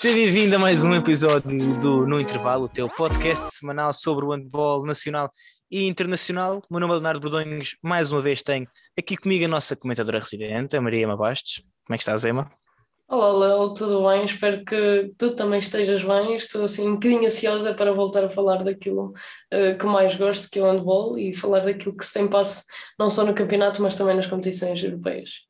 Seja bem-vindo a mais um episódio do No Intervalo, o teu podcast semanal sobre o handball nacional e internacional. O meu nome é Leonardo Bordonhos, mais uma vez tenho aqui comigo a nossa comentadora residente, a Maria Ema Bastos. Como é que estás, Ema? Olá, Léo, tudo bem? Espero que tu também estejas bem. Estou assim um bocadinho ansiosa para voltar a falar daquilo uh, que mais gosto, que é o handball, e falar daquilo que se tem passo não só no campeonato, mas também nas competições europeias.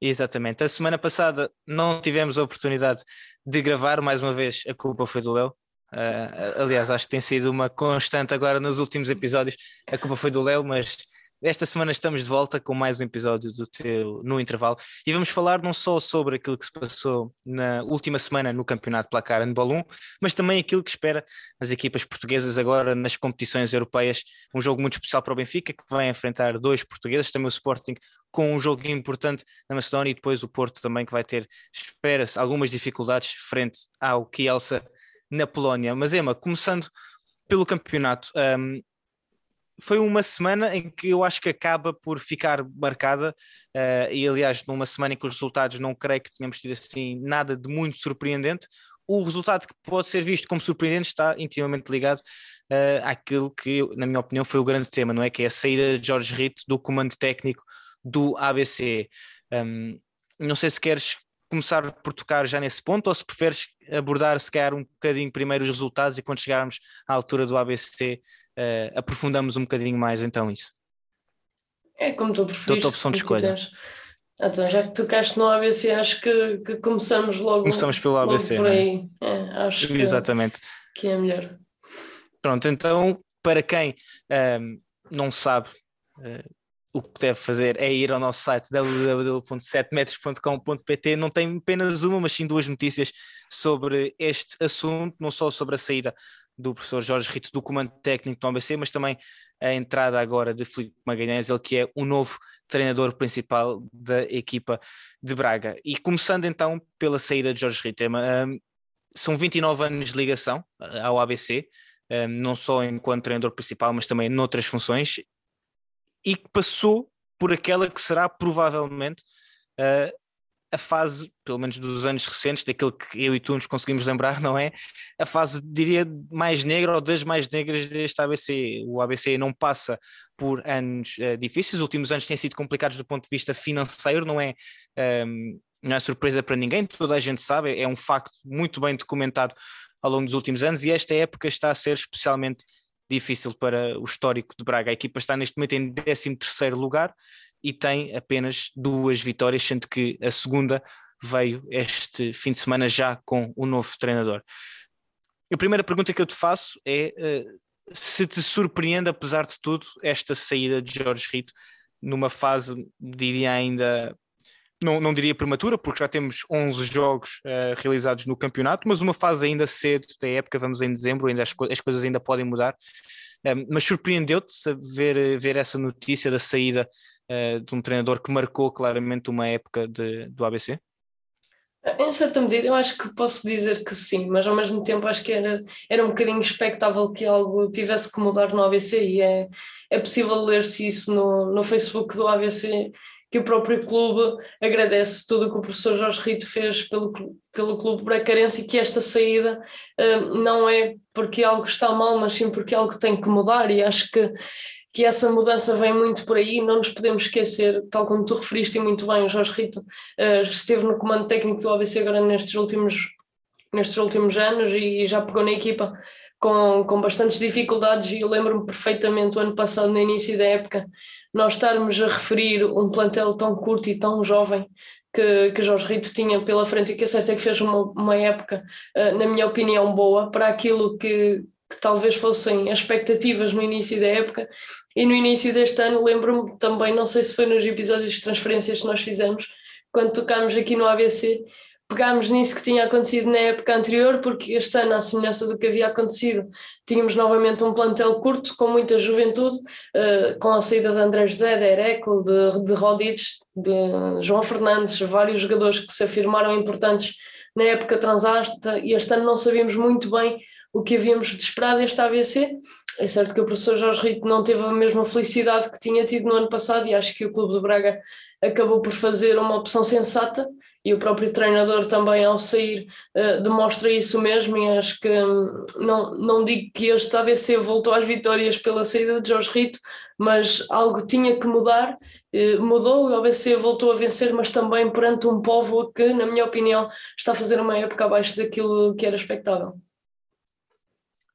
Exatamente. A semana passada não tivemos a oportunidade de gravar, mais uma vez a culpa foi do Léo. Uh, aliás, acho que tem sido uma constante agora nos últimos episódios. A culpa foi do Léo, mas esta semana estamos de volta com mais um episódio do teu no intervalo e vamos falar não só sobre aquilo que se passou na última semana no Campeonato Placar Handball 1, mas também aquilo que espera as equipas portuguesas agora nas competições europeias. Um jogo muito especial para o Benfica, que vai enfrentar dois portugueses, também o Sporting com um jogo importante na Macedónia e depois o Porto também que vai ter, espera-se, algumas dificuldades frente ao Kielce na Polónia. Mas Emma, começando pelo campeonato, um, foi uma semana em que eu acho que acaba por ficar marcada, uh, e aliás, numa semana em que os resultados não creio que tenhamos tido assim nada de muito surpreendente. O resultado que pode ser visto como surpreendente está intimamente ligado uh, àquilo que, na minha opinião, foi o grande tema, não é? Que é a saída de Jorge Rito do comando técnico do ABC. Um, não sei se queres começar por tocar já nesse ponto ou se preferes abordar se calhar um bocadinho primeiro os resultados e quando chegarmos à altura do ABC uh, aprofundamos um bocadinho mais então isso. É como tu preferires. Outra opção de escolha. Então, já que tocaste no ABC, acho que, que começamos logo. Começamos pelo ABC. por é? aí. É, acho Exatamente. Que, que é melhor. Pronto, então, para quem um, ehm, não sabe, uh, o que deve fazer é ir ao nosso site www.7metros.com.pt. Não tem apenas uma, mas sim duas notícias sobre este assunto, não só sobre a saída do professor Jorge Rito do comando técnico do ABC, mas também a entrada agora de Filipe Magalhães, ele que é o novo treinador principal da equipa de Braga. E começando então pela saída de Jorge Rito, um, são 29 anos de ligação uh, ao ABC, um, não só enquanto treinador principal, mas também noutras funções, e que passou por aquela que será provavelmente uh, a fase, pelo menos dos anos recentes, daquilo que eu e tu nos conseguimos lembrar, não é? A fase, diria, mais negra ou das mais negras deste ABC. O ABC não passa por anos uh, difíceis, os últimos anos têm sido complicados do ponto de vista financeiro, não é? Um, ehm, não é surpresa para ninguém, toda a gente sabe, é um facto muito bem documentado ao longo dos últimos anos e esta época está a ser especialmente difícil para o histórico de Braga. A equipa está neste momento em 13 terceiro lugar e tem apenas duas vitórias, sendo que a segunda veio este fim de semana já com o novo treinador. A primeira pergunta que eu te faço é uh, se te surpreende, apesar de tudo, esta saída de Jorge Rito numa fase, diria ainda, não, não diria prematura, porque já temos 11 jogos uh, realizados no campeonato, mas uma fase ainda cedo da época, vamos em dezembro, ainda as, as coisas ainda podem mudar. Mas surpreendeu-te ver, ver essa notícia da saída uh, de um treinador que marcou claramente uma época de, do ABC? Em certa medida, eu acho que posso dizer que sim, mas ao mesmo tempo acho que era, era um bocadinho expectável que algo tivesse que mudar no ABC e é, é possível ler-se isso no, no Facebook do ABC que o próprio clube agradece tudo o que o professor Jorge Rito fez pelo, pelo clube bracarense e que esta saída um, não é porque algo está mal, mas sim porque algo tem que mudar. E acho que que essa mudança vem muito por aí, não nos podemos esquecer, tal como tu referiste muito bem, o Jorge Rito uh, esteve no comando técnico do ABC agora nestes últimos, nestes últimos anos e já pegou na equipa com, com bastantes dificuldades e eu lembro-me perfeitamente o ano passado, no início da época, nós estarmos a referir um plantel tão curto e tão jovem que, que Jorge Rito tinha pela frente e que a certo é que fez uma, uma época, uh, na minha opinião, boa para aquilo que, que talvez fossem as expectativas no início da época. E no início deste ano lembro-me também, não sei se foi nos episódios de transferências que nós fizemos, quando tocámos aqui no ABC, pegámos nisso que tinha acontecido na época anterior, porque este ano, à semelhança do que havia acontecido, tínhamos novamente um plantel curto, com muita juventude, uh, com a saída de André José, de Herecle, de, de Rodic, de João Fernandes, vários jogadores que se afirmaram importantes na época transasta, e este ano não sabíamos muito bem o que havíamos de esperar deste ABC. É certo que o professor Jorge Rito não teve a mesma felicidade que tinha tido no ano passado e acho que o Clube de Braga acabou por fazer uma opção sensata e o próprio treinador também ao sair uh, demonstra isso mesmo e acho que um, não, não digo que este ABC voltou às vitórias pela saída de Jorge Rito, mas algo tinha que mudar, uh, mudou, o ABC voltou a vencer, mas também perante um povo que, na minha opinião, está a fazer uma época abaixo daquilo que era expectável.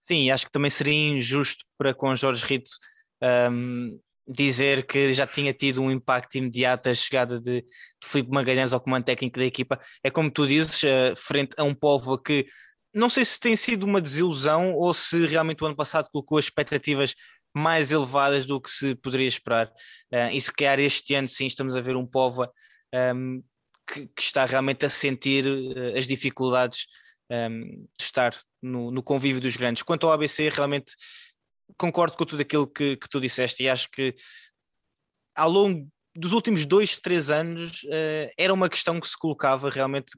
Sim, acho que também seria injusto para com Jorge Rito um, dizer que já tinha tido um impacto imediato a chegada de, de Filipe Magalhães ao comando técnico da equipa. É como tu dizes, uh, frente a um povo que não sei se tem sido uma desilusão ou se realmente o ano passado colocou as expectativas mais elevadas do que se poderia esperar. Uh, e se calhar este ano sim estamos a ver um povo um, que, que, está realmente a sentir uh, as dificuldades um, de estar no, no, convívio dos grandes. Quanto ao ABC, realmente concordo com tudo aquilo que, que tu disseste e acho que ao longo dos últimos dois, três anos uh, era uma questão que se colocava realmente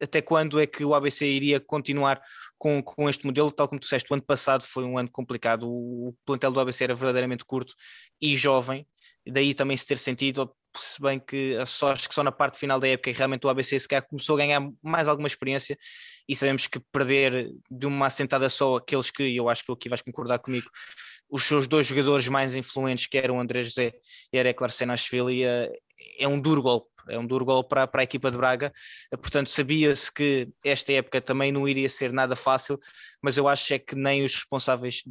até quando é que o ABC iria continuar com, com este modelo, tal como tu disseste, o ano passado foi um ano complicado, o, o plantel do ABC era verdadeiramente curto e jovem, daí também se ter sentido, se bem que só, acho que só na parte final da época realmente o ABC se começou a ganhar mais alguma experiência e sabemos que perder de uma assentada só aqueles que, eu acho que aqui vais concordar comigo, os seus dois jogadores mais influentes, que eram o André José e Ereklar Senashvili, é, é um duro golpe, é um duro golpe para, para a equipa de Braga, portanto sabia-se que esta época também não iria ser nada fácil, mas eu acho é que nem os responsáveis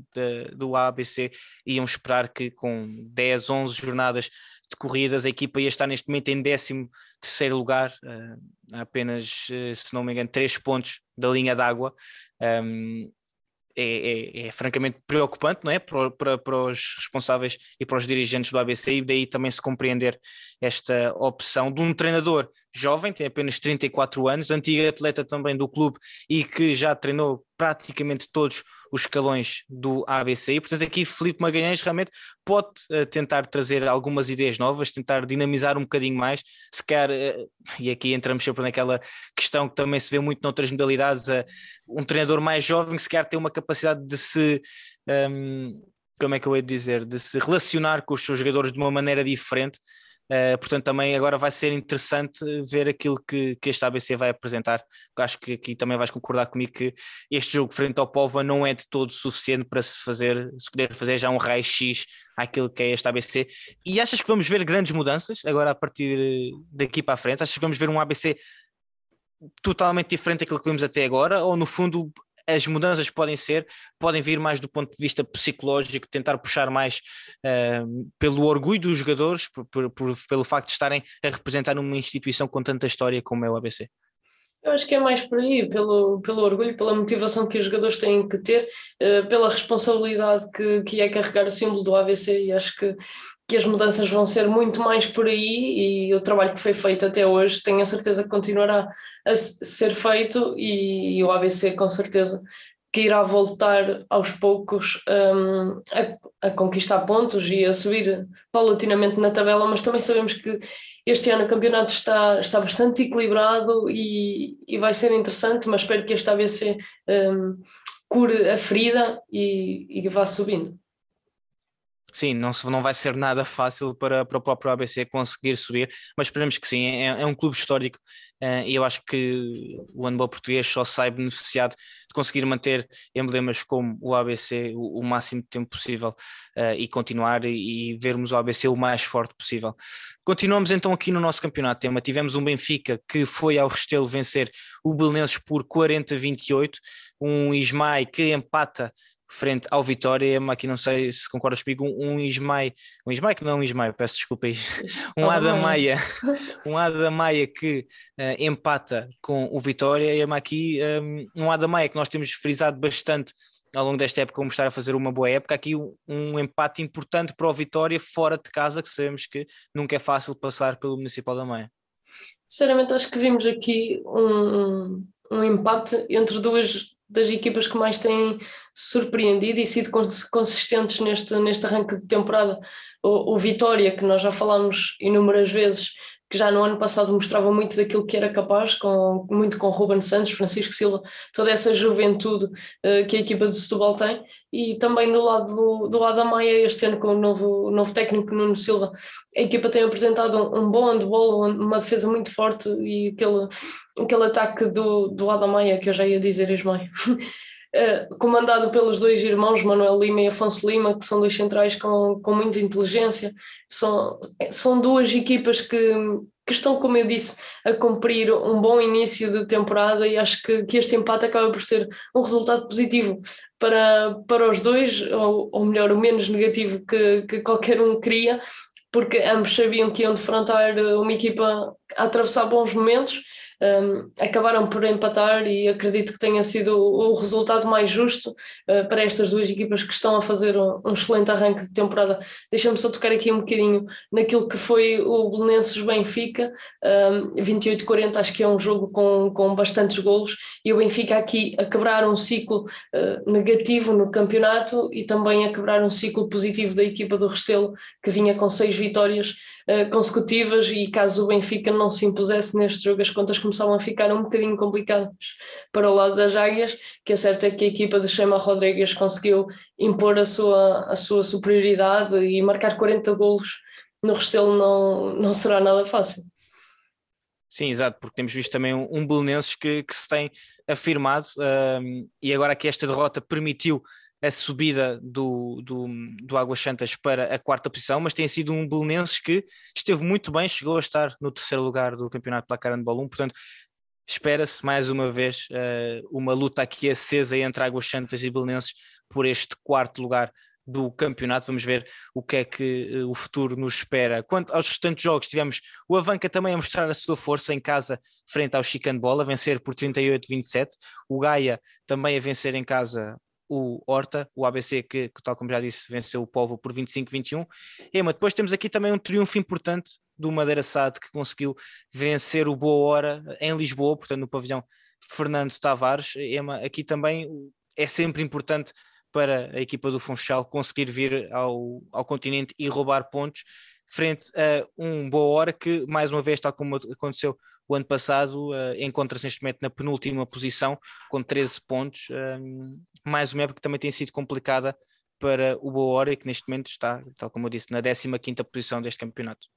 do ABC iam esperar que com 10, 11 jornadas de corridas, a equipa ia estar neste momento em 13 terceiro lugar, uh, apenas, uh, se não me engano, 3 pontos da linha d'água. É, é, é, francamente preocupante não é? Para, para, para, os responsáveis e para os dirigentes do ABC, e daí também se compreender esta opção de um treinador jovem, tem apenas 34 anos, antigo atleta também do clube e que já treinou praticamente todos os escalões do ABC. E, portanto, aqui Felipe Magalhães realmente pode uh, tentar trazer algumas ideias novas, tentar dinamizar um bocadinho mais, se quer, uh, e aqui entramos sempre naquela questão que também se vê muito noutras modalidades, uh, um treinador mais jovem, se quer ter uma capacidade de se. Um, como é que eu dizer? De se relacionar com os seus jogadores de uma maneira diferente Uh, portanto, também agora vai ser interessante ver aquilo que, que este ABC vai apresentar. Acho que aqui também vais concordar comigo que este jogo frente ao Pova não é de todo suficiente para se fazer, se poder fazer já um raio-x àquilo que é este ABC. E achas que vamos ver grandes mudanças agora a partir daqui para a frente? Achas que vamos ver um ABC totalmente diferente daquilo que vimos até agora? Ou no fundo as mudanças podem ser, podem vir mais do ponto de vista psicológico, tentar puxar mais uh, pelo orgulho dos jogadores, por, por, pelo facto de estarem a representar uma instituição com tanta história como é o ABC. Eu acho que é mais por aí, pelo, pelo orgulho, pela motivação que os jogadores têm que ter, uh, pela responsabilidade que, que é carregar o símbolo do ABC, e acho que que as mudanças vão ser muito mais por aí e o trabalho que foi feito até hoje tenho a certeza que continuará a ser feito e, e o ABC com certeza que irá voltar aos poucos um, a, a, conquistar pontos e a subir paulatinamente na tabela, mas também sabemos que este ano o campeonato está, está bastante equilibrado e, e vai ser interessante, mas espero que este ABC um, cure a ferida e, e vá subindo sim, não, se, não vai ser nada fácil para, para o próprio ABC conseguir subir, mas esperemos que sim, é, é um clube histórico uh, e eu acho que o handball português só sai beneficiado de conseguir manter emblemas como o ABC o, o máximo de tempo possível uh, e continuar e, e, vermos o ABC o mais forte possível. Continuamos então aqui no nosso campeonato tema, tivemos um Benfica que foi ao Restelo vencer o Belenenses por 40-28, um Ismael que empata frente ao Vitória, aqui não sei se concordas comigo, um, um Ismael, um Ismael que não é um Ismael, peço desculpa aí, um Ada Maia, um Ada Maia que uh, empata com o Vitória, e aqui um, um Ada Maia que nós temos frisado bastante ao longo desta época como estar a fazer uma boa época, aqui um, um empate importante para o Vitória fora de casa, que sabemos que nunca é fácil passar pelo Municipal da Maia. Sinceramente acho que vimos aqui um, um empate entre duas das equipas que mais têm surpreendido e sido consistentes neste, neste arranque de temporada. O, o Vitória, que nós já falámos inúmeras vezes, que já no ano passado mostrava muito daquilo que era capaz, com, muito com Ruben Santos, Francisco Silva, toda essa juventude uh, que a equipa de Setúbal tem, e também do lado do, do lado da Maia, este ano com o novo, novo técnico Nuno Silva, a equipa tem apresentado um, um bom handball, uma defesa muito forte e aquele, aquele ataque do, do lado da Maia, que eu já ia dizer Ismael. Eh, comandado pelos dois irmãos, Manuel Lima e Afonso Lima, que são dois centrais com, com muita inteligência. São, são duas equipas que, que estão, como eu disse, a cumprir um bom início de temporada e acho que, que este empate acaba por ser um resultado positivo para, para os dois, ou, ou melhor, o menos negativo que, que qualquer um queria, porque ambos sabiam que iam defrontar uma equipa a atravessar bons momentos um, acabaram por empatar e acredito que tenha sido o, resultado mais justo uh, para estas duas equipas que estão a fazer um, um excelente arranque de temporada. Deixa-me só tocar aqui um bocadinho naquilo que foi o Belenenses Benfica, um, 28-40, acho que é um jogo com, com bastantes golos e o Benfica aqui a quebrar um ciclo uh, negativo no campeonato e também a quebrar um ciclo positivo da equipa do Restelo, que vinha com seis vitórias uh, consecutivas e caso o Benfica não se impusesse neste jogo as contas começavam a ficar um bocadinho complicadas para o lado das águias, que é certo é que a equipa de Chema Rodrigues conseguiu impor a sua, a sua superioridade e marcar 40 golos no Restelo não, não será nada fácil. Sim, exato, porque temos visto também um, um Belenenses que, que se tem afirmado um, e agora que esta derrota permitiu a subida do, do, do Águas Santas para a quarta posição, mas tem sido um Belenenses que esteve muito bem, chegou a estar no terceiro lugar do Campeonato Placar Handball 1, portanto espera-se mais uma vez uh, uma luta aqui acesa entre Águas Santas e Belenenses por este quarto lugar do campeonato. Vamos ver o que é que uh, o futuro nos espera. Quanto aos restantes jogos, tivemos o Avanca também a mostrar a sua força em casa frente ao Chicano Bola, a vencer por 38-27. O Gaia também a vencer em casa o Horta, o ABC, que, tal como já disse, venceu o Povo por 25-21. Ema, depois temos aqui também um triunfo importante do Madeira Sade, que conseguiu vencer o Boa Hora em Lisboa, portanto, no pavilhão Fernando Tavares. Ema, aqui também é sempre importante para a equipa do Funchal conseguir vir ao, ao continente e roubar pontos frente a um Boa Hora que, mais uma vez, tal como aconteceu o ano passado uh, encontra-se neste momento na penúltima posição, com 13 pontos. Um, mais uma época que também tem sido complicada para o Boa Hora e que neste momento está, tal como eu disse, na 15 posição deste campeonato.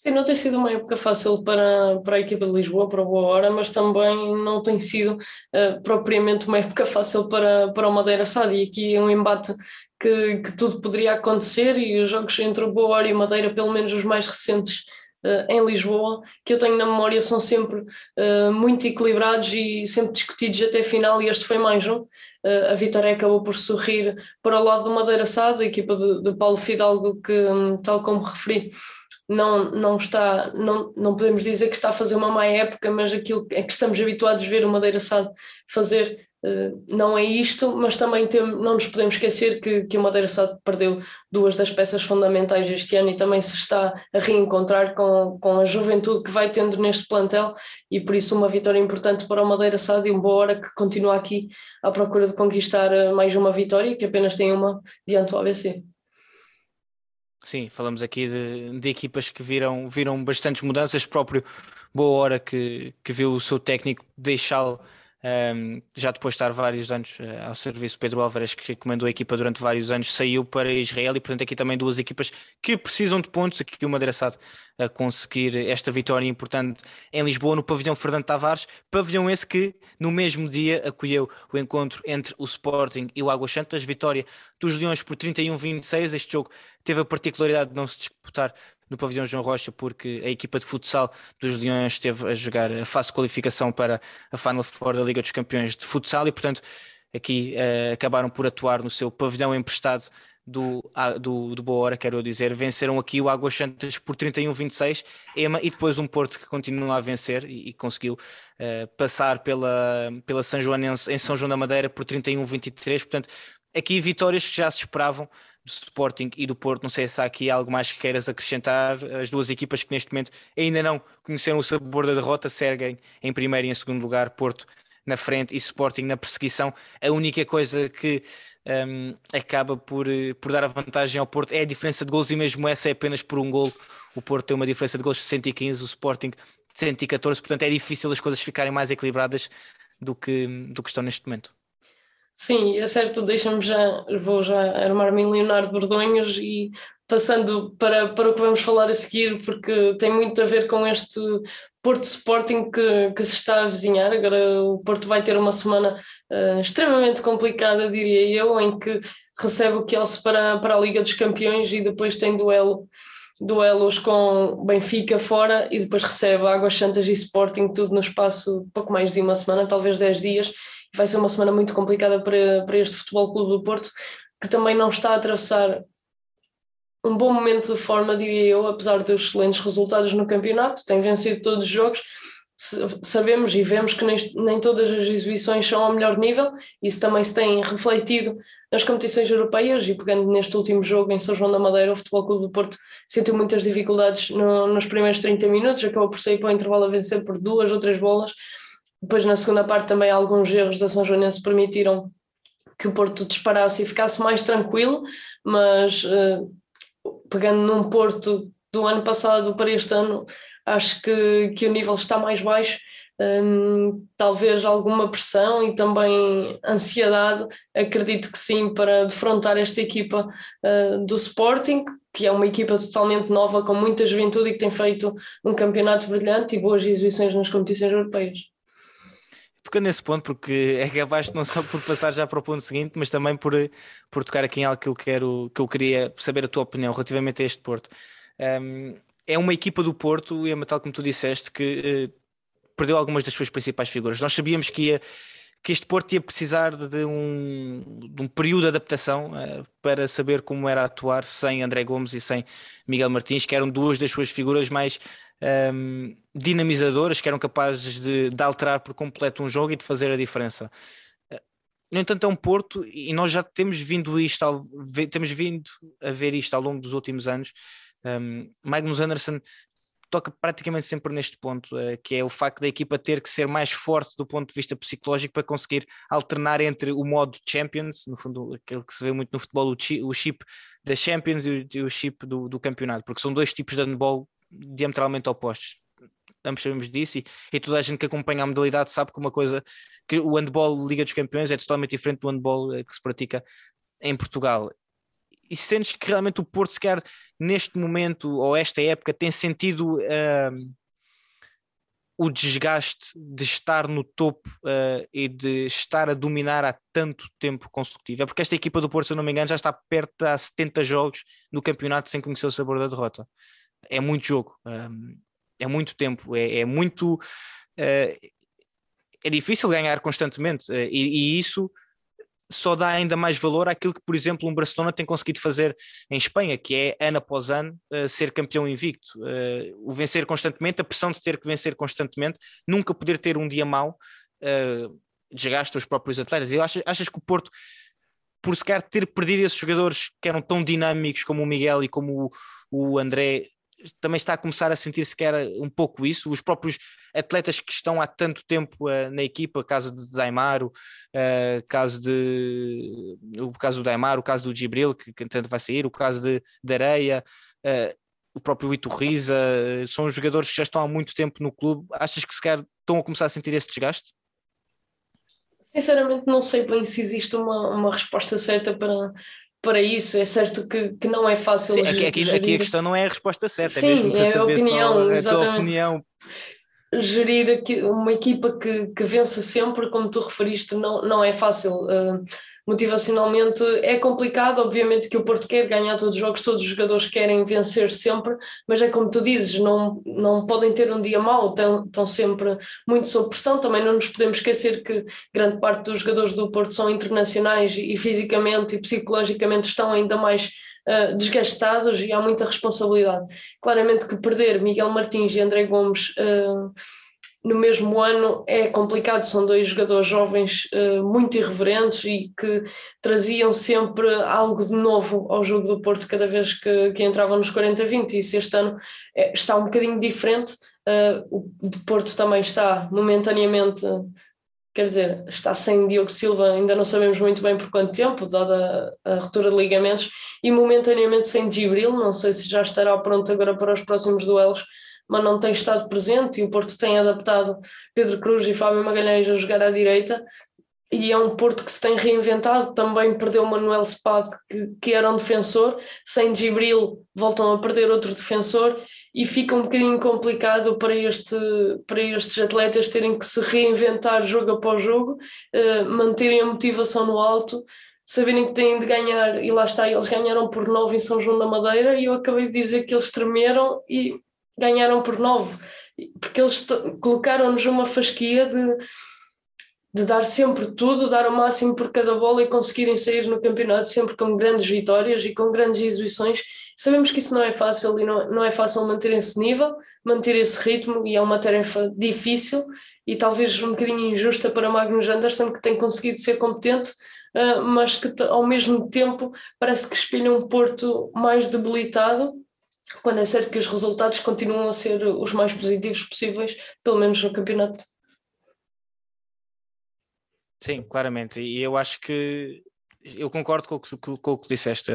Sim, não tem sido uma época fácil para, para a equipa de Lisboa, para o Boa Hora, mas também não tem sido uh, propriamente uma época fácil para, para o Madeira Sade. E aqui é um embate que, que tudo poderia acontecer e os jogos entre o Boa Hora e Madeira, pelo menos os mais recentes, em Lisboa, que eu tenho na memória, são sempre uh, muito equilibrados e sempre discutidos até final, e este foi mais um. Uh, a vitória acabou por sorrir para o lado do Madeira Sade, a equipa de, de Paulo Fidalgo, que, um, tal como referi, não, não está, não, não podemos dizer que está a fazer uma má época, mas aquilo é que estamos habituados a ver o Madeira Sade fazer eh, não é isto, mas também tem, não nos podemos esquecer que, que o Madeira Sade perdeu duas das peças fundamentais este ano e também se está a reencontrar com, com a juventude que vai tendo neste plantel e por isso uma vitória importante para o Madeira Sade e um boa hora que continua aqui à procura de conquistar eh, mais uma vitória, que apenas tem uma diante do ABC. Sim, falamos aqui de, de equipas que viram, viram bastantes mudanças, próprio Boa Hora que, que viu o seu técnico deixá-lo um, já depois de estar vários anos uh, ao serviço, Pedro Álvares, que comandou a equipa durante vários anos, saiu para Israel e, portanto, aqui também duas equipas que precisam de pontos. Aqui o Madeira Sade a conseguir esta vitória importante em Lisboa, no pavilhão Fernando Tavares. Pavilhão esse que, no mesmo dia, acolheu o encontro entre o Sporting e o Águas Santas. Vitória dos Leões por 31-26. Este jogo teve a particularidade de não se disputar no pavilhão João Rocha, porque a equipa de futsal dos Leões esteve a jogar a fase de qualificação para a Final Four da Liga dos Campeões de futsal e, portanto, aqui uh, acabaram por atuar no seu pavilhão emprestado do, do, do Boa Hora, quero dizer, venceram aqui o Águas Santas por 31-26, EMA e depois um Porto que continua a vencer e, e conseguiu uh, passar pela, pela São Joanense em São João da Madeira por 31-23, portanto, aqui vitórias que já se esperavam do Sporting e do Porto. Não sei se há aqui algo mais que queiras acrescentar. As duas equipas que neste momento ainda não conheceram o sabor da derrota seguem em primeiro e em segundo lugar. Porto na frente e Sporting na perseguição. A única coisa que um, acaba por, por dar a vantagem ao Porto é a diferença de gols e mesmo essa é apenas por um gol. O Porto tem uma diferença de gols de 115, o Sporting de 114, portanto é difícil as coisas ficarem mais equilibradas do que, do que estão neste momento. Sim, é certo, deixa-me já, vou já armar-me em Leonardo Bordonhos e passando para, para o que vamos falar a seguir, porque tem muito a ver com este Porto Sporting que, que se está a vizinhar. Agora o Porto vai ter uma semana uh, extremamente complicada, diria eu, em que recebe o Kielce para, para a Liga dos Campeões e depois tem duelo duelos com Benfica fora e depois recebe Águas Santas e Sporting, tudo no espaço pouco mais de uma semana, talvez 10 dias. Vai ser uma semana muito complicada para, para este Futebol Clube do Porto, que também não está a atravessar um bom momento de forma, diria eu, apesar dos excelentes resultados no campeonato, tem vencido todos os jogos. Sabemos e vemos que nem, nem todas as exibições são ao melhor nível, isso também se tem refletido nas competições europeias e pegando neste último jogo em São João da Madeira, o Futebol Clube do Porto sentiu muitas dificuldades no, nos primeiros 30 minutos, acabou por sair para o intervalo a vencer por duas ou três bolas. Depois, na segunda parte, também alguns erros da São Joanense permitiram que o Porto disparasse e ficasse mais tranquilo, mas uh, pegando num Porto do ano passado para este ano, acho que, que o nível está mais baixo. Um, talvez alguma pressão e também ansiedade, acredito que sim, para defrontar esta equipa uh, do Sporting, que é uma equipa totalmente nova, com muita juventude e que tem feito um campeonato brilhante e boas exibições nas competições europeias tocando nesse ponto, porque é capaz não só por passar já para o ponto seguinte, mas também por, por tocar aqui em algo que eu quero, que eu queria saber a tua opinião relativamente a este Porto. Um, é uma equipa do Porto, e é tal como tu disseste, que uh, perdeu algumas das suas principais figuras. Nós sabíamos que ia que este Porto ia precisar de um, de um período de adaptação uh, para saber como era atuar sem André Gomes e sem Miguel Martins, que eram duas das suas figuras mais um, dinamizadoras que eram capazes de, de, alterar por completo um jogo e de fazer a diferença. No entanto, é um Porto, e nós já temos vindo isto ao, temos vindo a ver isto ao longo dos últimos anos. Um, Magnus Anderson toca praticamente sempre neste ponto, uh, que é o facto da equipa ter que ser mais forte do ponto de vista psicológico para conseguir alternar entre o modo Champions, no fundo, aquele que se vê muito no futebol, o, chi, o chip da Champions e o, e o chip do, do, campeonato, porque são dois tipos de handball diametralmente opostos. Ambos sabemos disso e, e, toda a gente que acompanha a modalidade sabe que uma coisa que o handball Liga dos Campeões é totalmente diferente do handball eh, que se pratica em Portugal. E sentes que realmente o Porto, se quer neste momento ou esta época, tem sentido uh, o desgaste de estar no topo uh, e de estar a dominar há tanto tempo consecutivo? É porque esta equipa do Porto, se eu não me engano, já está perto há 70 jogos no campeonato sem conhecer o sabor da derrota é muito jogo, é muito tempo, é, é muito. Uh, é difícil ganhar constantemente uh, e, e, isso só dá ainda mais valor àquilo que, por exemplo, um Barcelona tem conseguido fazer em Espanha, que é ano após ano uh, ser campeão invicto. o vencer constantemente, a pressão de ter que vencer constantemente, nunca poder ter um dia mau, desgasta os próprios atletas. E achas, achas que o Porto por sequer ter perdido esses jogadores que eram tão dinâmicos como o Miguel e como o, o André, também está a começar a sentir-se que era um pouco isso. Os próprios atletas que estão há tanto tempo uh, na equipa, caso de Daimar, uh, caso de o caso do Daimar, o caso do Gibril, que, que entanto vai sair, o caso de, de Areia, uh, o próprio Iturriza, são jogadores que já estão há muito tempo no clube. Achas que sequer estão a começar a sentir esse desgaste? Sinceramente, não sei bem se existe uma, uma resposta certa para, para isso. É certo que, que não é fácil. Sim, aqui, aqui, aqui, a questão não é a resposta certa, é Sim, é é a opinião, a tua opinião. Gerir uma equipa que, que vence sempre, como tu referiste, não, não é fácil. Uh, motivacionalmente é complicado, obviamente que o Porto quer ganhar todos os jogos, todos os jogadores querem vencer sempre, mas é como tu dizes, não, não podem ter um dia mau, estão, estão sempre muito sob pressão, também não nos podemos esquecer que grande parte dos jogadores do Porto são internacionais e fisicamente e psicologicamente estão ainda mais uh, desgastados e há muita responsabilidade. Claramente que perder Miguel Martins e André Gomes uh, no mesmo ano é complicado, são dois jogadores jovens uh, muito irreverentes e que traziam sempre algo de novo ao jogo do Porto cada vez que, que entravam nos 40-20 e se este ano é, está um bocadinho diferente, uh, o Porto também está momentaneamente quer dizer, está sem Diogo Silva, ainda não sabemos muito bem por quanto tempo, dada a, a ruptura de ligamentos, e momentaneamente sem Gibril, não sei se já estará pronto agora para os próximos duelos, mas não tem estado presente e o Porto tem adaptado Pedro Cruz e Fábio Magalhães a jogar à direita e é um Porto que se tem reinventado, também perdeu Manuel Spad, que, que era um defensor, sem Gibril voltam a perder outro defensor e fica um bocadinho complicado para, este, para estes atletas terem que se reinventar jogo após jogo, uh, manterem a motivação no alto, saberem que têm de ganhar, e lá está, eles ganharam por 9 em São João da Madeira e eu acabei de dizer que eles tremeram e ganharam por 9, porque eles colocaram-nos uma fasquia de de dar sempre tudo, dar o máximo por cada bola e conseguirem sair no campeonato sempre com grandes vitórias e com grandes exibições. Sabemos que isso não é fácil e não, não é fácil manter esse nível, manter esse ritmo e é uma tarefa difícil e talvez um bocadinho injusta para Magnus Anderson que tem conseguido ser competente, uh, mas que ao mesmo tempo parece que espelha um Porto mais debilitado quando é certo que os resultados continuam a ser os mais positivos possíveis, pelo menos no campeonato. Sim, claramente. E eu acho que eu concordo com o que, com o que disseste.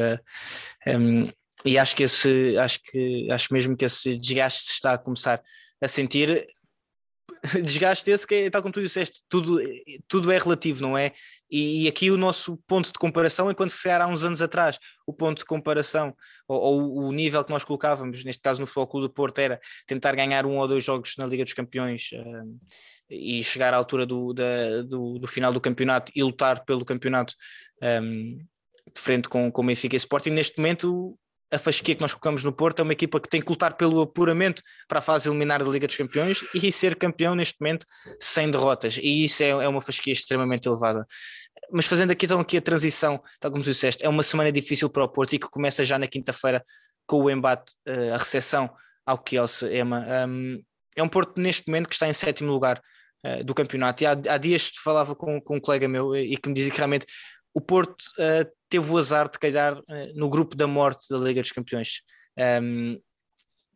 Um, ehm, e acho que esse, acho que acho mesmo que esse desgaste se está a começar a sentir. Desgaste esse que é, tal como tu disseste, tudo, tudo é relativo, não é? E, e aqui o nosso ponto de comparação é quando se era há uns anos atrás. O ponto de comparação, ou, ou, o nível que nós colocávamos, neste caso no Futebol Clube do Porto, era tentar ganhar um ou dois jogos na Liga dos Campeões. Uh, e chegar à altura do, da, do, do, final do campeonato e lutar pelo campeonato um, de frente com, com o Benfica e Sporting. Neste momento, a fasquia que nós colocamos no Porto é uma equipa que tem que lutar pelo apuramento para a fase eliminar da Liga dos Campeões e ser campeão neste momento sem derrotas. E isso é, é uma fasquia extremamente elevada. Mas fazendo aqui então aqui a transição, tal como tu disseste, é uma semana difícil para o Porto e que começa já na quinta-feira com o embate, uh, a recepção ao Kielce Ema. É um Porto neste momento que está em sétimo lugar uh, do campeonato. E há, há dias falava com, com um colega meu e que me dizia que realmente o Porto uh, teve o azar de calhar uh, no grupo da morte da Liga dos Campeões. Um,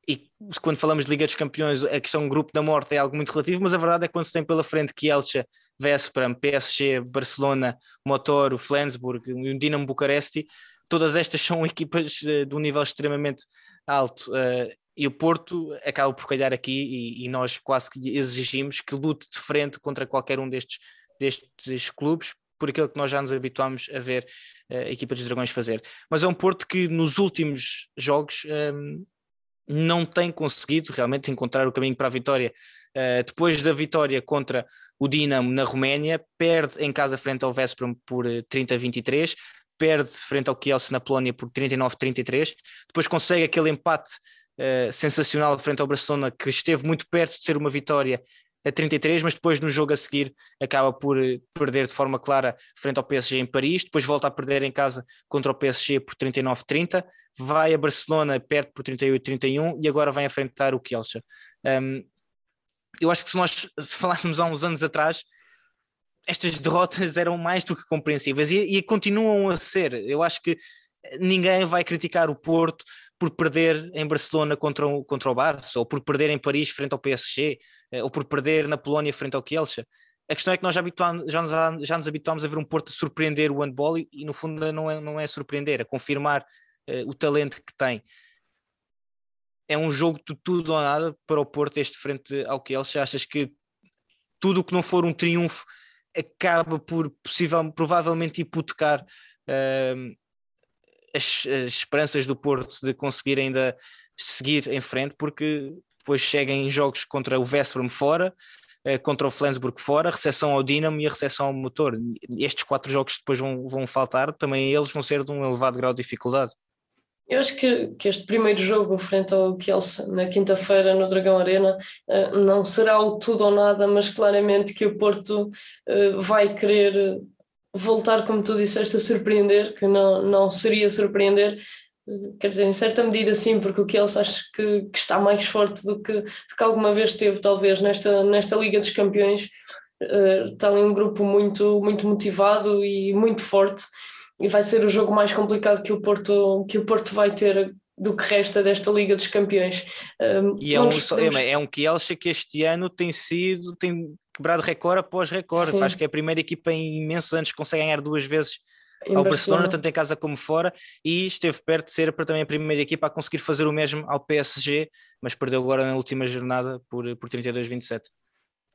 e quando falamos de Liga dos Campeões, a questão grupo da morte é algo muito relativo, mas a verdade é que quando se tem pela frente Kielce, Veszprem, PSG, Barcelona, Motor, Flensburg e o Dinamo Bucaresti, todas estas são equipas de um nível extremamente alto. Uh, e o Porto acaba por calhar aqui e, e, nós quase que exigimos que lute de frente contra qualquer um destes, destes clubes, por aquilo que nós já nos habituámos a ver uh, a equipa dos Dragões fazer. Mas é um Porto que nos últimos jogos um, ehm, não tem conseguido realmente encontrar o caminho para a vitória. Uh, depois da vitória contra o Dinamo na Roménia, perde em casa frente ao Veszprem por 30-23, eh, perde frente ao Kielce na Polónia por 39-33, depois consegue aquele empate uh, sensacional frente ao Barcelona, que esteve muito perto de ser uma vitória a 33, mas depois no jogo a seguir acaba por eh, perder de forma clara frente ao PSG em Paris, depois volta a perder em casa contra o PSG por 39-30, vai a Barcelona perto por 38-31 e agora vai enfrentar o Kielce. Um, eu acho que se nós se falássemos há uns anos atrás, estas derrotas eram mais do que compreensíveis e, e continuam a ser. Eu acho que ninguém vai criticar o Porto por perder em Barcelona contra o, contra o Barça, ou por perder em Paris frente ao PSG, eh, ou por perder na Polónia frente ao Kielce. A questão é que nós já, já, nos, já nos habituámos a ver um Porto surpreender o handball e, e, no fundo não é, não é surpreender, é confirmar uh, o talento que tem. É um jogo de tudo ou nada para o Porto este frente ao Kielce. Achas que tudo o que não for um triunfo acaba por possível, provavelmente hipotecar uh, as, as, esperanças do Porto de conseguir ainda seguir em frente, porque depois seguem jogos contra o Veszprem fora, eh, contra o Flensburg fora, recepção ao Dinamo e a recepção ao motor. Estes quatro jogos depois vão, vão faltar, também eles vão ser de um elevado grau de dificuldade. Eu acho que, que este primeiro jogo frente ao Kielce na quinta-feira no Dragão Arena eh, não será o tudo ou nada, mas claramente que o Porto eh, vai querer voltar, como tu disseste, a surpreender, que não, não seria surpreender, quer dizer, em certa medida sim, porque o Kielce acho que, que está mais forte do que, do que alguma vez teve, talvez, nesta, nesta Liga dos Campeões. Uh, está ali um grupo muito, muito motivado e muito forte e vai ser o jogo mais complicado que o Porto, que o Porto vai ter do que resta desta Liga dos Campeões. Um, e é um, podemos... é um Kielce que este ano tem sido, tem quebrado recorde após recorde. Acho que é a primeira equipa em imensos anos que consegue ganhar duas vezes em ao Barcelona. Barcelona, tanto em casa como fora, e esteve perto de ser para também a primeira equipa a conseguir fazer o mesmo ao PSG, mas perdeu agora na última jornada por, por 32-27.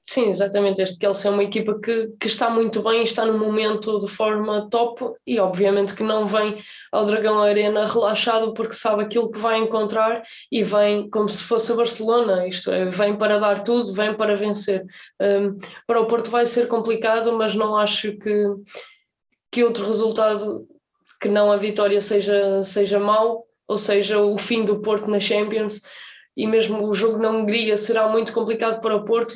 Sim, exatamente. Este Chelsea é uma equipa que, que está muito bem, está no momento de forma top e obviamente que não vem ao Dragão Arena relaxado porque sabe aquilo que vai encontrar e vem como se fosse a Barcelona, isto é, vem para dar tudo, vem para vencer. Um, para o Porto vai ser complicado, mas não acho que, que outro resultado que não a vitória seja, seja mau, ou seja, o fim do Porto na Champions e mesmo o jogo na Hungria será muito complicado para o Porto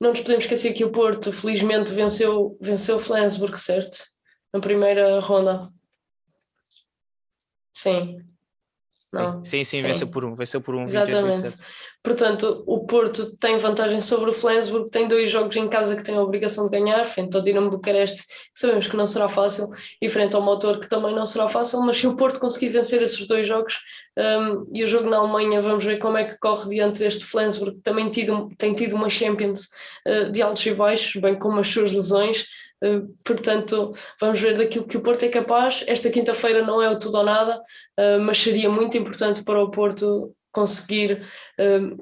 não nos podemos esquecer que o Porto, felizmente, venceu, venceu o Flensburg, certo? Na primeira ronda. Sim. Não. Sim, sim, sim, venceu por um, venceu por um. Exatamente. Portanto, o Porto tem vantagem sobre o Flensburg, tem dois jogos em casa que tem a obrigação de ganhar, frente ao Dinamo Bucareste, que sabemos que não será fácil, e frente ao Motor, que também não será fácil, mas se o Porto conseguir vencer esses dois jogos, um, e o jogo na Alemanha, vamos ver como é que corre diante deste Flensburg, que também tido, tem tido uma Champions uh, de altos e baixos, bem como as suas lesões, Uh, portanto, vamos ver daquilo que o Porto é capaz. Esta quinta-feira não é o tudo ou nada, uh, mas seria muito importante para o Porto conseguir,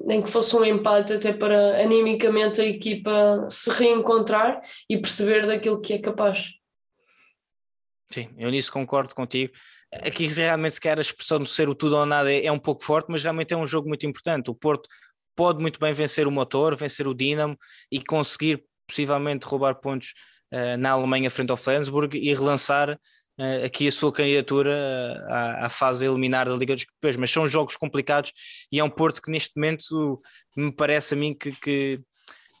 nem que fosse um empate, até para animicamente a equipa se reencontrar e perceber daquilo que é capaz. Sim, eu nisso concordo contigo. Aqui realmente se quer a expressão de ser o tudo ou nada é, é um pouco forte, mas realmente é um jogo muito importante. O Porto pode muito bem vencer o motor, vencer o Dinamo e conseguir possivelmente roubar pontos uh, na Alemanha frente ao Flensburg e relançar uh, aqui a sua candidatura uh, à, à, fase eliminar da Liga dos Campeões, mas são jogos complicados e é um Porto que neste momento me parece a mim que, que,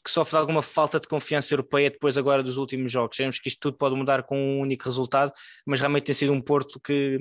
que sofre alguma falta de confiança europeia depois agora dos últimos jogos. Sabemos que isto tudo pode mudar com um único resultado, mas realmente tem sido um Porto que,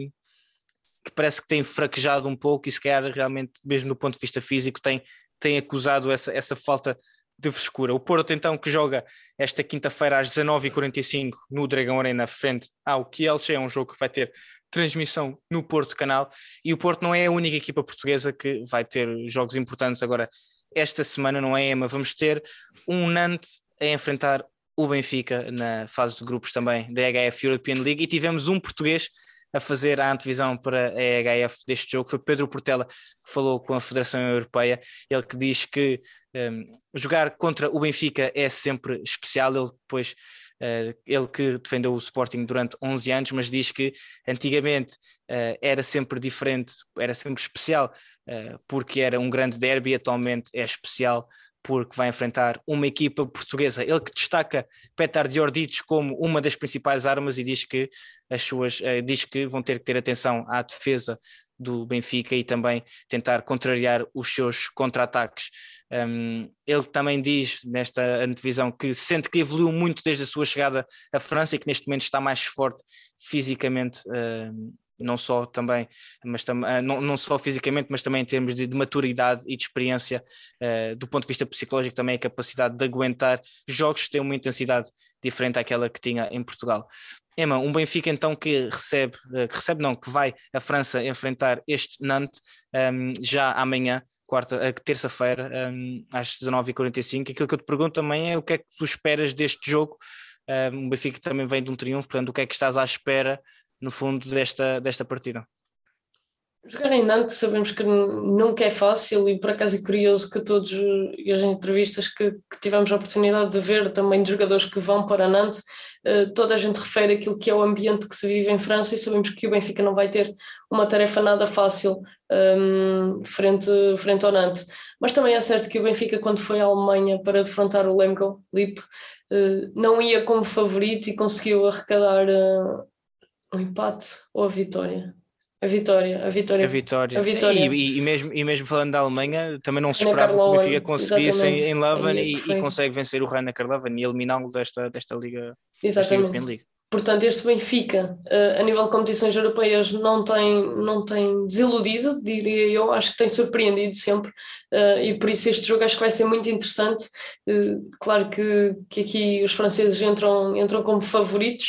que parece que tem fraquejado um pouco e se calhar realmente, mesmo do ponto de vista físico, tem, tem acusado essa, essa falta de frescura. O Porto, então, que joga esta quinta-feira às 19h45 no Dragão Arena, frente ao Kielce, é um jogo que vai ter transmissão no Porto Canal. E o Porto não é a única equipa portuguesa que vai ter jogos importantes agora esta semana, não é, Emma? Vamos ter um Nantes a enfrentar o Benfica na fase de grupos também da HF European League e tivemos um português a fazer a antevisão para a EHF deste jogo foi Pedro Portela, que falou com a Federação Europeia, ele que diz que um, jogar contra o Benfica é sempre especial, ele depois Uh, ele que defendeu o Sporting durante 11 anos, mas diz que antigamente uh, era sempre diferente, era sempre especial, uh, porque era um grande derby, atualmente é especial porque vai enfrentar uma equipa portuguesa. Ele que destaca Petar Diordic como uma das principais armas e diz que as suas uh, diz que vão ter que ter atenção à defesa do Benfica e também tentar contrariar os seus contra-ataques. Um, ele também diz nesta antevisão que sente que evoluiu muito desde a sua chegada à França e que neste momento está mais forte fisicamente não só também, mas tam, uh, não, não só fisicamente, mas também em termos de, de maturidade e de experiência, uh, do ponto de vista psicológico, também a capacidade de aguentar jogos que têm uma intensidade diferente àquela que tinha em Portugal. Emma, um Benfica então que recebe, uh, que recebe não, que vai à França enfrentar este Nantes um, já amanhã, quarta, terça-feira, às 19h45. Aquilo que eu te pergunto também é o que é que tu esperas deste jogo? Um, o Benfica também vem de um triunfo, portanto, o que é que estás à espera no fundo, desta, desta partida. Jogar em Nantes sabemos que nunca é fácil e por acaso é curioso que todos e as entrevistas que, que, tivemos a oportunidade de ver também de jogadores que vão para Nantes, uh, toda a gente refere aquilo que é o ambiente que se vive em França e sabemos que o Benfica não vai ter uma tarefa nada fácil um, ehm, frente, frente ao Nantes. Mas também é certo que o Benfica quando foi à Alemanha para defrontar o Lemgo Lip uh, não ia como favorito e conseguiu arrecadar uh, o empate ou a vitória? A vitória, a vitória. A vitória. A vitória. E, e, mesmo, e mesmo falando da Alemanha, também não se esperava que o Benfica conseguisse em, em Leuven e, e, consegue vencer o Rainer Karloven e eliminá-lo desta, desta Liga. Exatamente. Liga. Portanto, este Benfica, uh, a nível de competições europeias, não tem, não tem desiludido, diria eu, acho que tem surpreendido sempre, uh, e por isso este jogo acho que vai ser muito interessante. Uh, claro que, que aqui os franceses entram, entram como favoritos.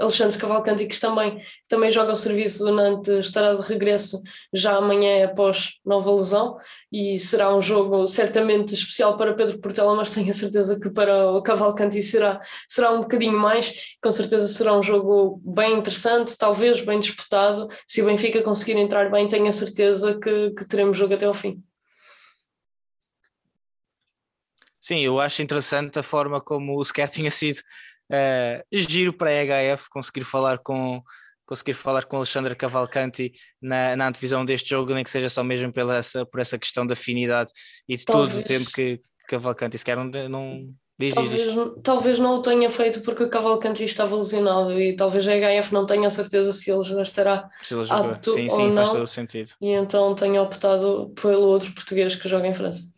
Alexandre Cavalcanti, que também, também joga o serviço do Nantes, estará de regresso já amanhã após nova lesão, e será um jogo certamente especial para Pedro Portela, mas tenho a certeza que para o Cavalcanti será, será um bocadinho mais, com certeza será um jogo bem interessante, talvez bem disputado. Se o Benfica conseguir entrar bem, tenho a certeza que, que teremos jogo até ao fim. Sim, eu acho interessante a forma como o sequer tinha sido uh, giro para a HF conseguir falar com conseguir falar com Alexandre Cavalcanti na, na antevisão deste jogo, nem que seja só mesmo pela essa, por essa questão da afinidade e de Talvez. todo o tempo que Cavalcanti sequer não, não Diz, talvez, diz. talvez não o tenha feito porque o Cavalcanti estava lesionado e talvez a HF não tenha certeza se ele já estará se ele apto sim, ou sim, não. Faz todo o sentido. E então tenha optado pelo outro português que joga em França.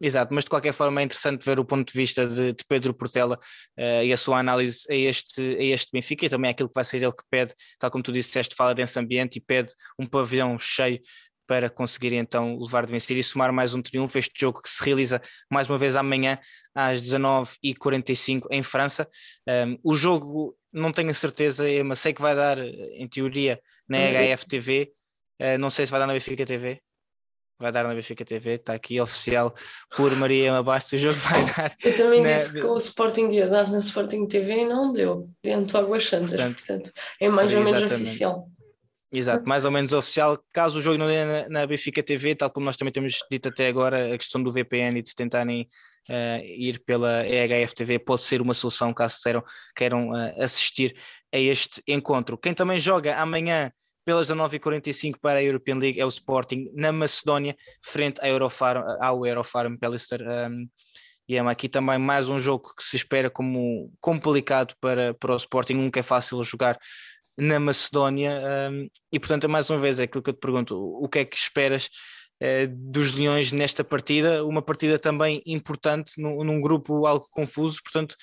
Exato, mas de qualquer forma é interessante ver o ponto de vista de, de Pedro Portela uh, e a sua análise a este, a este Benfica e também aquilo que vai ser ele que pede, tal como tu disseste, fala desse ambiente e pede um pavilhão cheio para conseguir então levar de vencer e somar mais um triunfo. Este jogo que se realiza mais uma vez amanhã às 19h45 em França. Um, o jogo não tenho a certeza, mas sei que vai dar em teoria na HFTV. Uh, não sei se vai dar na Benfica TV. Vai dar na Benfica TV, está aqui oficial por Maria Bastos. O jogo vai dar. Eu também na... disse que o Sporting ia dar na Sporting TV e não deu, dentro do Águas Santas. Portanto, portanto, é mais ou menos oficial. Exato, mais ou menos oficial. Caso o jogo não dê na, na Benfica TV, tal como nós também temos dito até agora, a questão do VPN e de tentarem uh, ir pela EHF TV pode ser uma solução caso queiram, queiram uh, assistir a este encontro. Quem também joga amanhã pelas 19h45 para a European League é o Sporting na Macedónia, frente ao Eurofarm, ao Eurofarm Pellister. Um, e é aqui também mais um jogo que se espera como complicado para, para o Sporting, nunca é fácil jogar na Macedónia. Um, e portanto, mais uma vez, é aquilo que eu te pergunto: o que é que esperas uh, dos Leões nesta partida? Uma partida também importante, num, num grupo algo confuso. Portanto,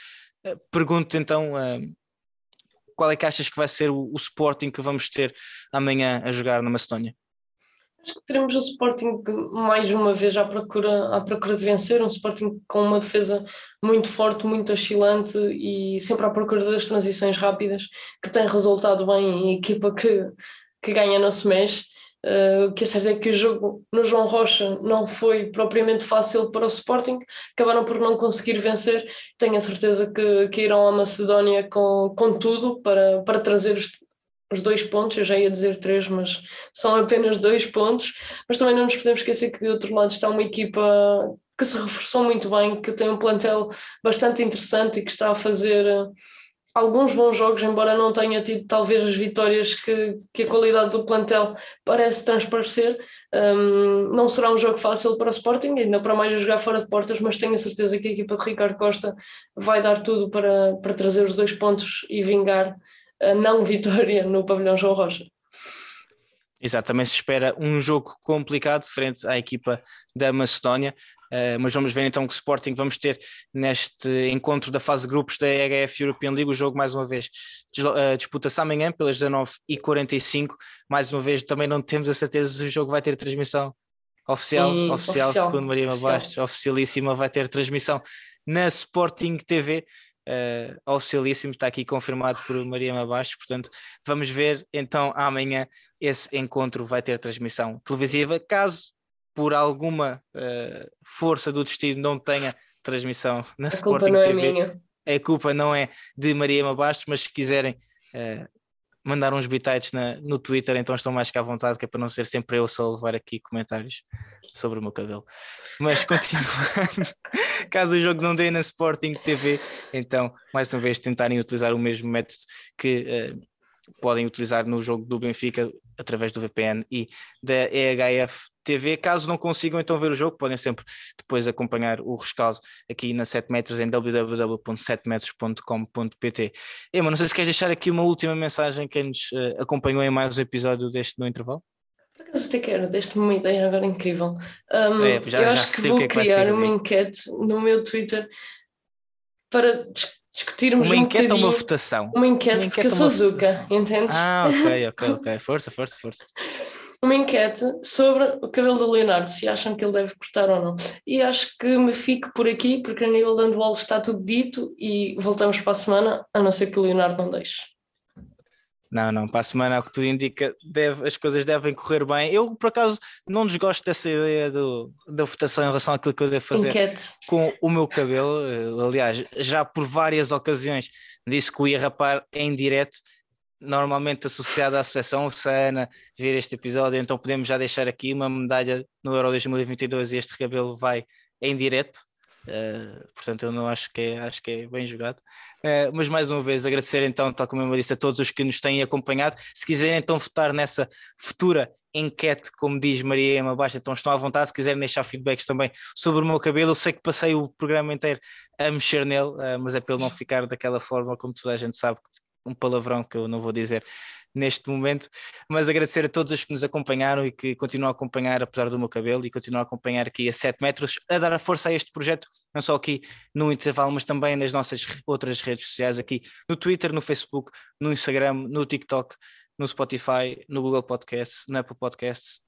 uh, pergunto-te então. Uh, qual é que achas que vai ser o, o Sporting que vamos ter amanhã a jogar na Macedónia? Acho que teremos o Sporting mais uma vez à procura, à procura de vencer, um Sporting com uma defesa muito forte, muito oscilante e sempre à procura das transições rápidas, que tem resultado bem em equipa que, que ganha não se mexe. Uh, o que é certo é que o jogo no João Rocha não foi propriamente fácil para o Sporting, acabaram por não conseguir vencer. Tenho a certeza que, que irão à Macedónia com, com tudo para, para trazer os, os dois pontos, eu já ia dizer três, mas são apenas dois pontos. Mas também não nos podemos esquecer que de outro lado está uma equipa que se reforçou muito bem, que tem um plantel bastante interessante e que está a fazer eh, alguns bons jogos, embora não tenha tido talvez as vitórias que, que a qualidade do plantel parece transparecer. Um, não será um jogo fácil para o Sporting, ainda para mais jogar fora de portas, mas tenho a certeza que a equipa de Ricardo Costa vai dar tudo para, para trazer os dois pontos e vingar a não vitória no pavilhão João Rocha. Exato, também se espera um jogo complicado frente à equipa da Macedónia, uh, mas vamos ver então que Sporting vamos ter neste encontro da fase de grupos da EHF European League, o jogo mais uma vez uh, disputa-se amanhã pelas 19h45, mais uma vez também não temos a certeza se o jogo vai ter transmissão oficial, oficial, oficial, segundo Maria Bastos, oficialíssima, vai ter transmissão na Sporting TV, uh, oficialíssimo, está aqui confirmado por Maria Mabaixo, portanto vamos ver então amanhã esse encontro vai ter transmissão televisiva, caso por alguma uh, força do destino não tenha transmissão na a Sporting culpa não TV, é minha. a culpa não é de Maria Mabastos, mas se quiserem uh, mandar uns bitites no Twitter, então estão mais que à vontade, que é para não ser sempre eu só levar aqui comentários sobre o meu cabelo. Mas continuando, caso o jogo não dê na Sporting TV, então mais uma vez tentarem utilizar o mesmo método que uh, podem utilizar no jogo do Benfica através do VPN e da EHF TV. Caso não consigam então ver o jogo, podem sempre depois acompanhar o rescaldo aqui na 7 metros em www.7metros.com.pt. Ema, não sei se queres deixar aqui uma última mensagem quem nos uh, acompanhou em mais um episódio deste No Intervalo. Acaso até quero, deste-me uma ideia agora incrível. Um, é, já, eu acho que vou que é que criar uma enquete no meu Twitter para discutirmos uma um enquete ou uma votação? Uma enquete, Uma porque enquete eu ou sou Zuka, entendes? Ah, ok, ok, ok. Força, força, força. Uma enquete sobre o cabelo do Leonardo, se acham que ele deve cortar ou não. E acho que me fico por aqui, porque a nível de handball está tudo dito e voltamos para a semana, a não ser que o Leonardo não deixe. Não, não, para a semana, ao que tudo indica, deve- as coisas devem correr bem. Eu, por acaso, não desgosto dessa ideia do, da votação em relação àquilo que eu devo fazer Enquete. com o meu cabelo. Eh, Aliás, já por várias ocasiões disse que o ia rapar em direto, normalmente associado à seleção. Se a Ana ver este episódio, então podemos já deixar aqui uma medalha no Euro 2022 e este cabelo vai em direto. Eh, portanto, eu não acho que é, acho que é bem jogado. Eh, mas mais uma vez agradecer então, tal como eu disse, a todos os que nos têm acompanhado. Se quiserem então votar nessa futura enquete, como diz Maria Ema Baixa, então estão à vontade. Se quiserem deixar feedbacks também sobre o meu cabelo, eu sei que passei o programa inteiro a mexer nele, eh, mas é ele não ficar daquela forma, como toda a gente sabe, um palavrão que eu não vou dizer neste momento, mas agradecer a todos os que nos acompanharam e que continuam a acompanhar apesar do meu cabelo e continuam a acompanhar aqui a 7 metros, a dar a força a este projeto, não só aqui no intervalo, mas também nas nossas outras redes sociais, aqui no Twitter, no Facebook, no Instagram, no TikTok, no Spotify, no Google Podcasts, na Apple Podcasts.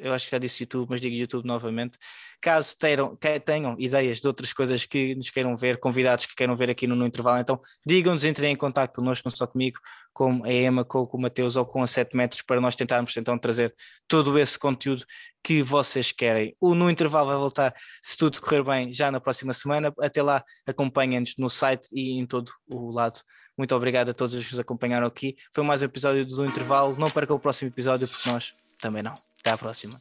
Eu acho que já disse YouTube, mas digo YouTube novamente. Caso que tenham ideias de outras coisas que nos queiram ver, convidados que queiram ver aqui no, no intervalo, então digam-nos, entrem em contato connosco, não só comigo, com a Emma, com, com o Mateus ou com a 7 metros, para nós tentarmos então trazer todo esse conteúdo que vocês querem. O No Intervalo vai voltar, se tudo correr bem, já na próxima semana. Até lá, acompanhem-nos no site e em todo o lado. Muito obrigado a todos os que nos acompanharam aqui. Foi mais um episódio do Intervalo. Não percam o próximo episódio, porque nós também não. Até à próxima.